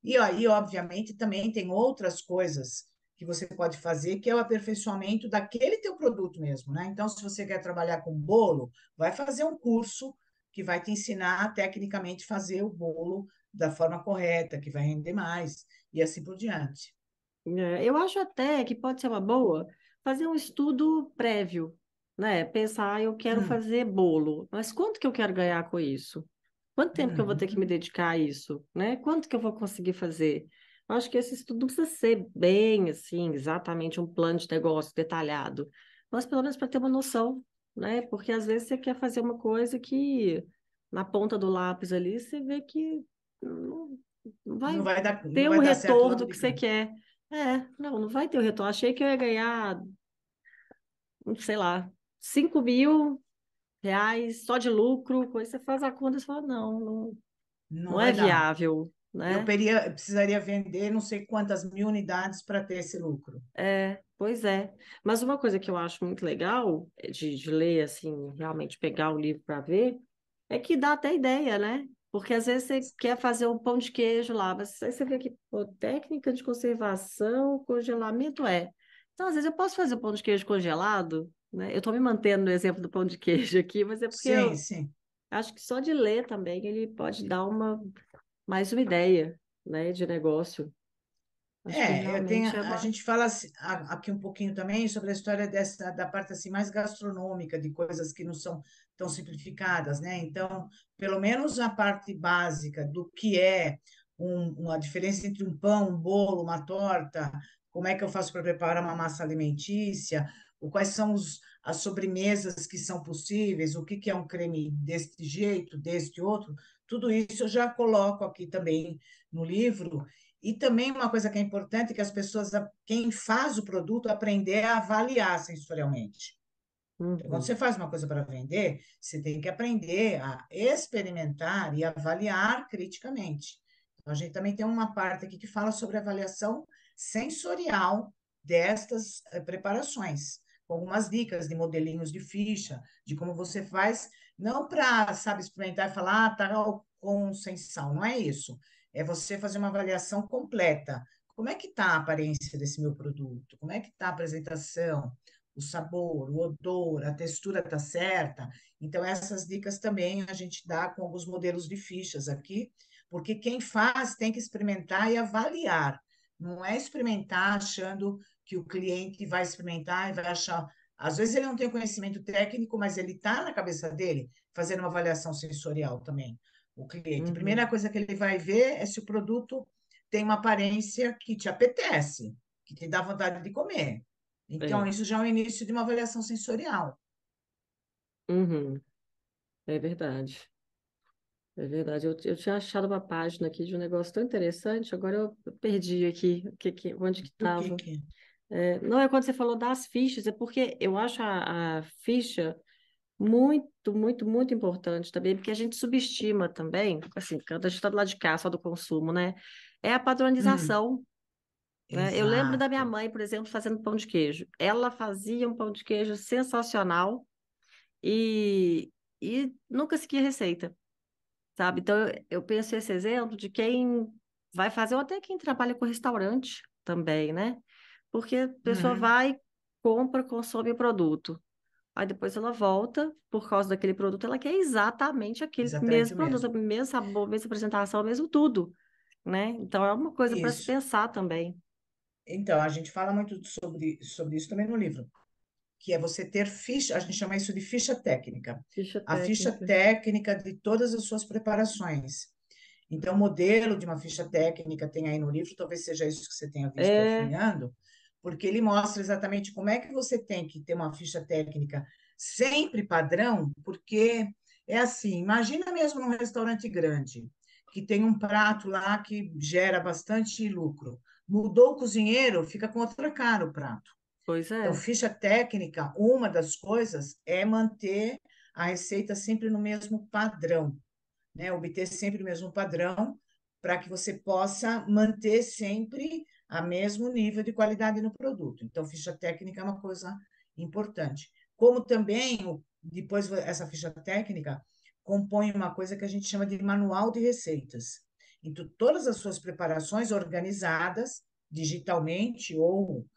E aí, obviamente, também tem outras coisas que você pode fazer, que é o aperfeiçoamento daquele teu produto mesmo, né? Então, se você quer trabalhar com bolo, vai fazer um curso que vai te ensinar tecnicamente fazer o bolo da forma correta, que vai render mais, e assim por diante. É, eu acho até que pode ser uma boa fazer um estudo prévio, né? Pensar, ah, eu quero hum. fazer bolo, mas quanto que eu quero ganhar com isso? Quanto tempo hum. que eu vou ter que me uhum. dedicar a isso, né? Quanto que eu vou conseguir fazer? Eu acho que esse estudo não precisa ser bem, assim, exatamente um plano de negócio detalhado, mas pelo menos para ter uma noção, né? Porque às vezes você quer fazer uma coisa que na ponta do lápis ali você vê que não, vai, não vai dar, ter o retorno que você quer. É, não, não vai ter o retorno. Achei que eu ia ganhar sei lá, 5 mil reais só de lucro, coisa você faz a conta e fala, não, não, não, não é viável. Né? Eu peria, precisaria vender não sei quantas mil unidades para ter esse lucro. É, pois é. Mas uma coisa que eu acho muito legal de, de ler, assim, realmente pegar o livro para ver, é que dá até ideia, né? Porque às vezes você quer fazer um pão de queijo lá, mas aí você vê que pô, técnica de conservação, congelamento é. Então, às vezes eu posso fazer o pão de queijo congelado, né? Eu estou me mantendo no exemplo do pão de queijo aqui, mas é porque sim, eu sim. acho que só de ler também ele pode dar uma mais uma ideia, né, de negócio. Acho é, eu tenho, é uma... a gente fala aqui um pouquinho também sobre a história dessa da parte assim mais gastronômica de coisas que não são tão simplificadas, né? Então, pelo menos a parte básica do que é um, uma diferença entre um pão, um bolo, uma torta, como é que eu faço para preparar uma massa alimentícia, ou quais são os, as sobremesas que são possíveis, o que, que é um creme deste jeito, deste outro, tudo isso eu já coloco aqui também no livro. E também uma coisa que é importante que as pessoas, quem faz o produto, aprender a avaliar sensorialmente. Uhum. Então, quando você faz uma coisa para vender, você tem que aprender a experimentar e avaliar criticamente. Então, a gente também tem uma parte aqui que fala sobre avaliação sensorial destas eh, preparações, com algumas dicas de modelinhos de ficha, de como você faz não para, sabe, experimentar e falar, ah, tá com sem sal, não é isso. É você fazer uma avaliação completa. Como é que está a aparência desse meu produto? Como é que está a apresentação? O sabor, o odor, a textura está certa? Então, essas dicas também a gente dá com alguns modelos de fichas aqui, porque quem faz tem que experimentar e avaliar. Não é experimentar achando que o cliente vai experimentar e vai achar, às vezes ele não tem conhecimento técnico, mas ele está na cabeça dele fazendo uma avaliação sensorial também, o cliente. Uhum. A primeira coisa que ele vai ver é se o produto tem uma aparência que te apetece, que te dá vontade de comer. Então, é. isso já é o início de uma avaliação sensorial. Uhum. É verdade. É verdade. Eu, eu tinha achado uma página aqui de um negócio tão interessante, agora eu perdi aqui que, que, onde que estava. É, não é quando você falou das fichas, é porque eu acho a, a ficha muito, muito, muito importante também, porque a gente subestima também, assim, quando a gente está do lado de cá, só do consumo, né? É a padronização. Hum, né? Eu lembro da minha mãe, por exemplo, fazendo pão de queijo. Ela fazia um pão de queijo sensacional e, e nunca seguia receita, sabe? Então, eu, eu penso esse exemplo de quem vai fazer, ou até quem trabalha com restaurante também, né? Porque a pessoa uhum. vai, compra, consome o produto. Aí depois ela volta, por causa daquele produto, ela quer exatamente aquele exatamente mesmo produto, mesmo. mesmo sabor, mesma apresentação, mesmo tudo, né? Então é uma coisa para se pensar também. Então, a gente fala muito sobre, sobre isso também no livro, que é você ter ficha, a gente chama isso de ficha técnica. Ficha técnica. A ficha técnica de todas as suas preparações. Então, o modelo de uma ficha técnica tem aí no livro, talvez seja isso que você tenha visto é porque ele mostra exatamente como é que você tem que ter uma ficha técnica sempre padrão, porque é assim, imagina mesmo num restaurante grande, que tem um prato lá que gera bastante lucro. Mudou o cozinheiro, fica com outra cara o prato. Pois é. Então, ficha técnica, uma das coisas é manter a receita sempre no mesmo padrão, né? Obter sempre o mesmo padrão para que você possa manter sempre a mesmo nível de qualidade no produto. Então, ficha técnica é uma coisa importante. Como também, depois essa ficha técnica compõe uma coisa que a gente chama de manual de receitas. Então, todas as suas preparações organizadas digitalmente ou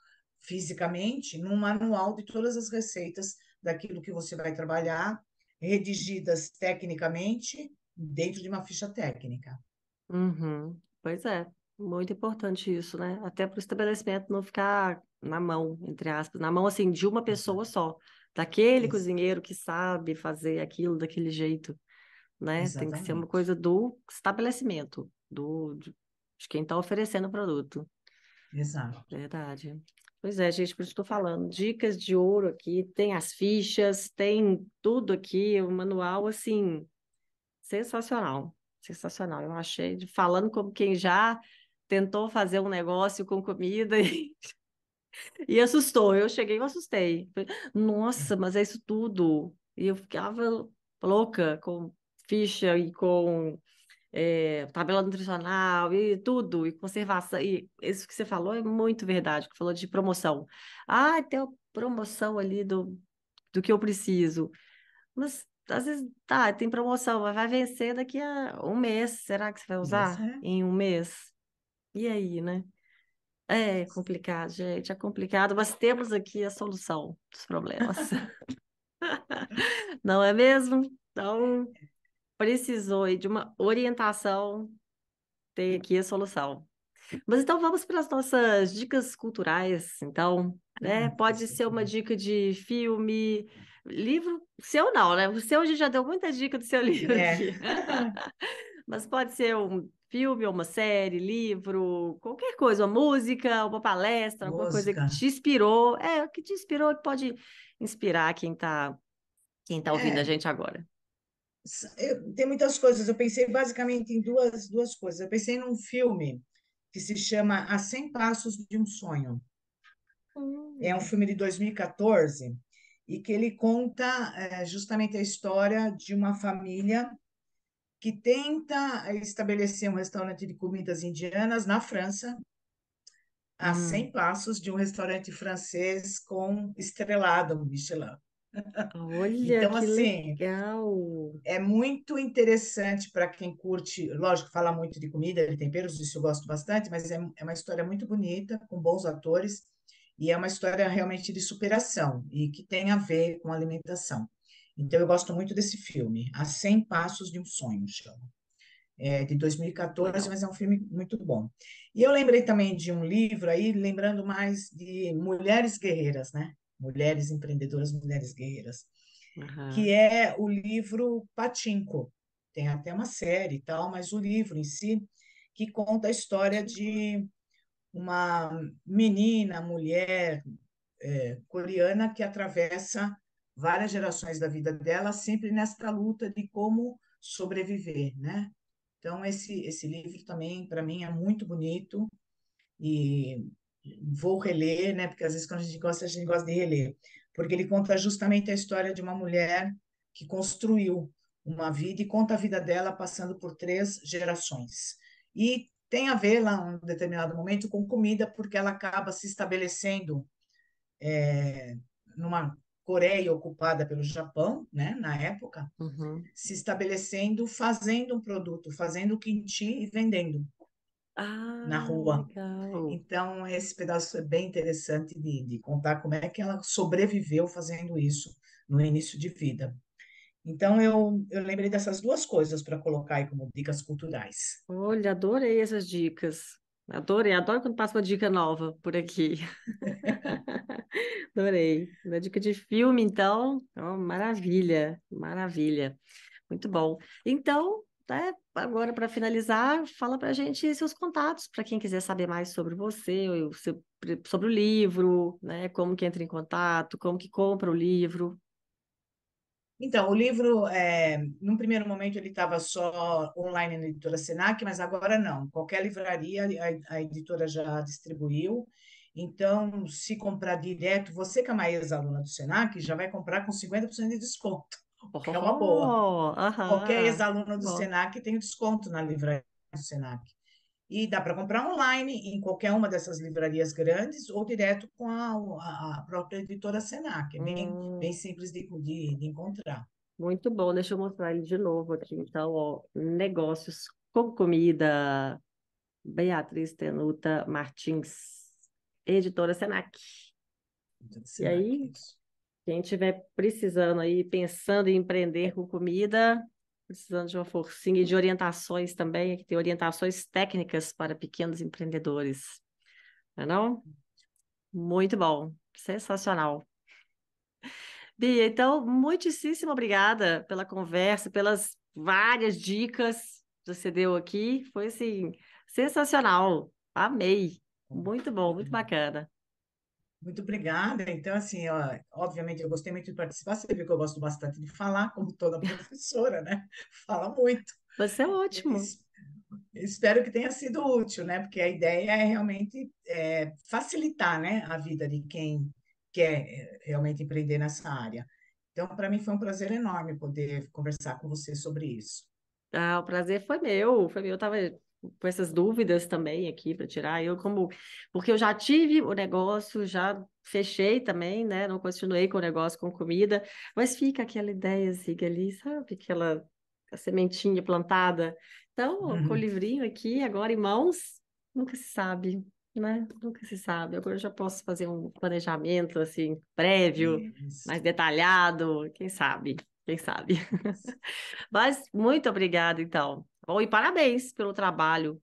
fisicamente num manual de todas as receitas daquilo que você vai trabalhar, redigidas tecnicamente dentro de uma ficha técnica. Uhum. Pois é. Muito importante isso, né? Até para o estabelecimento não ficar na mão, entre aspas, na mão assim de uma pessoa só, daquele Isso. cozinheiro que sabe fazer aquilo daquele jeito, né? Tem que ser uma coisa do estabelecimento, do de, de quem está oferecendo o produto. Exato. Verdade. Pois é, gente, por isso estou falando. Dicas de ouro aqui, tem as fichas, tem tudo aqui, o manual, assim, sensacional. Sensacional. Eu achei, falando como quem já tentou fazer um negócio com comida [laughs] e E assustou, eu cheguei e assustei. Nossa, mas é isso tudo. E eu ficava louca com ficha e com é, tabela nutricional e tudo, e conservação. E isso que você falou é muito verdade, que falou de promoção. Ah, tem uma promoção ali do, do que eu preciso. Mas às vezes tá, tem promoção, mas vai vencer daqui a um mês. Será que você vai usar em um mês? E aí, né? É complicado, gente, é complicado, mas temos aqui a solução dos problemas. [laughs] Não é mesmo? Então, precisou de uma orientação, tem aqui a solução. Mas então vamos para as nossas dicas culturais, então, né? Ah, Pode ser uma dica de filme, livro, seu não, né? O seu a gente já deu muita dica do seu [laughs] livro É. [laughs] Mas pode ser um filme, ou uma série, livro, qualquer coisa, uma música, uma palestra, alguma coisa que Música. te inspirou, é, que te inspirou, que pode inspirar quem está quem tá ouvindo a É, gente agora. eu, tem muitas coisas. Eu pensei basicamente em duas, duas coisas. Eu pensei num filme que se chama A 100 Passos de um Sonho. É um Hum, filme de 2014 e que ele conta eh, justamente a história de uma família que tenta estabelecer um restaurante de comidas indianas na França, a hum. 100 passos de um restaurante francês com estrelado Michelin. Olha Então, que assim, legal. é muito interessante para quem curte. Lógico, fala muito de comida, de temperos, isso eu gosto bastante, mas é, é uma história muito bonita, com bons atores, e é uma história realmente de superação e que tem a ver com alimentação. Então, eu gosto muito desse filme, A 100 Passos de um Sonho, chama. É de 2014, Legal. mas é um filme muito bom. E eu lembrei também de um livro aí, lembrando mais de mulheres guerreiras, né? Mulheres empreendedoras, mulheres guerreiras que Aham. é o livro Pachinko. Tem até uma série e tal, mas o livro em si, que conta a história de uma menina, mulher é, coreana que atravessa várias gerações da vida dela, sempre nesta luta de como sobreviver, né? Então, esse, esse livro também, para mim, é muito bonito e vou reler, né? Porque às vezes quando a gente gosta, a gente gosta de reler, porque ele conta justamente a história de uma mulher que construiu uma vida e conta a vida dela passando por três gerações. E tem a ver lá, um determinado momento, com comida, porque ela acaba se estabelecendo numa Coreia ocupada pelo Japão, né, na época, Uhum. se estabelecendo, fazendo um produto, fazendo kimchi e vendendo na Ah, rua. legal. Então, esse pedaço é bem interessante de, de contar como é que ela sobreviveu fazendo isso no início de vida. Então, eu, eu lembrei dessas duas coisas para colocar aí como dicas culturais. Olha, adorei essas dicas. Adorei, adoro quando passa uma dica nova por aqui. [laughs] [laughs] Adorei. Da dica de filme, então, oh, maravilha, maravilha. Muito bom. Então, né, agora para finalizar, fala para a gente seus contatos, para quem quiser saber mais sobre você, seu- sobre o livro, né, como que entra em contato, como que compra o livro. Então, o livro, é, num primeiro momento, ele estava só online na editora Senac, mas agora não. Qualquer livraria, a, a editora já distribuiu. Então, se comprar direto, você que é uma ex-aluna do Senac, já vai comprar com 50% de desconto, o que é uma boa. Oh, Qualquer aham, ex-aluna do bom. Senac tem desconto na livraria do Senac. E dá para comprar online em qualquer uma dessas livrarias grandes ou direto com a, a- a própria editora Senac. É bem, bem Hum, simples de, de, de encontrar. muito bom, deixa eu mostrar ele de novo aqui. Então, ó, negócios com comida, Beatriz Tenuta Martins, editora Senac. Editora E Senac, aí, quem estiver precisando aí, pensando em empreender com comida, precisando de uma forcinha e de orientações também, aqui tem orientações técnicas para pequenos empreendedores, não é não? Muito bom, sensacional. Bia, então, muitíssimo obrigada pela conversa, pelas várias dicas que você deu aqui. Foi, assim, sensacional. Amei. Muito bom, muito bacana. Muito obrigada. Então, assim, ó, obviamente eu gostei muito de participar. Você viu que eu gosto bastante de falar, como toda professora, né? [laughs] Fala muito. Você é ótimo. Espero que tenha sido útil, né? Porque a ideia é realmente é, facilitar, né, a vida de quem quer é, realmente empreender nessa área. Então, para mim foi um prazer enorme poder conversar com você sobre isso. Ah, o prazer foi meu, foi meu. Eu estava com essas dúvidas também aqui para tirar. Eu como porque eu já tive o negócio, já fechei também, né? Não continuei com o negócio com comida, mas fica aquela ideia assim, ali, sabe? Aquela sementinha plantada. Então, uhum. com o livrinho aqui agora em mãos, nunca se sabe, né? Nunca se sabe. Agora eu já posso fazer um planejamento assim prévio, Isso. mais detalhado, quem sabe? Quem sabe? [laughs] Mas muito obrigada, então. Bom, e parabéns pelo trabalho,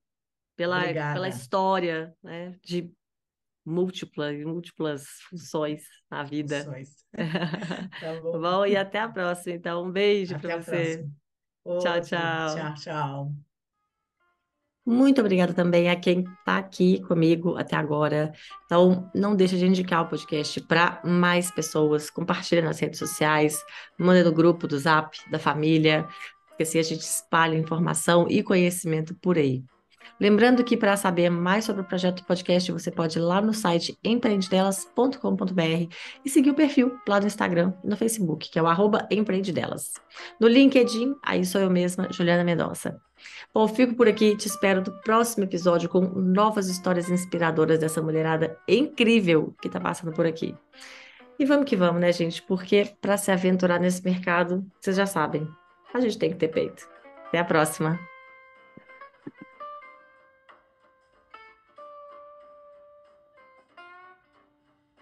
pela, pela história, né? De múltiplas, múltiplas funções na vida. Funções. [laughs] tá bom. bom, e até a próxima. Então, um beijo para você. Tchau, tchau. Tchau, tchau. Muito obrigada também a quem está aqui comigo até agora. Então, não deixe de indicar o podcast para mais pessoas. Compartilha nas redes sociais, manda no grupo do Zap, da família, porque assim a gente espalha informação e conhecimento por aí. Lembrando que para saber mais sobre o projeto podcast, você pode ir lá no site empreendedelas.com.br e seguir o perfil lá no Instagram e no Facebook, que é o arroba empreendedelas. No LinkedIn, aí sou eu mesma, Juliana Mendonça. Bom, fico por aqui, te espero no próximo episódio com novas histórias inspiradoras dessa mulherada incrível que está passando por aqui. E vamos que vamos, né, gente? Porque para se aventurar nesse mercado, vocês já sabem, a gente tem que ter peito. Até a próxima!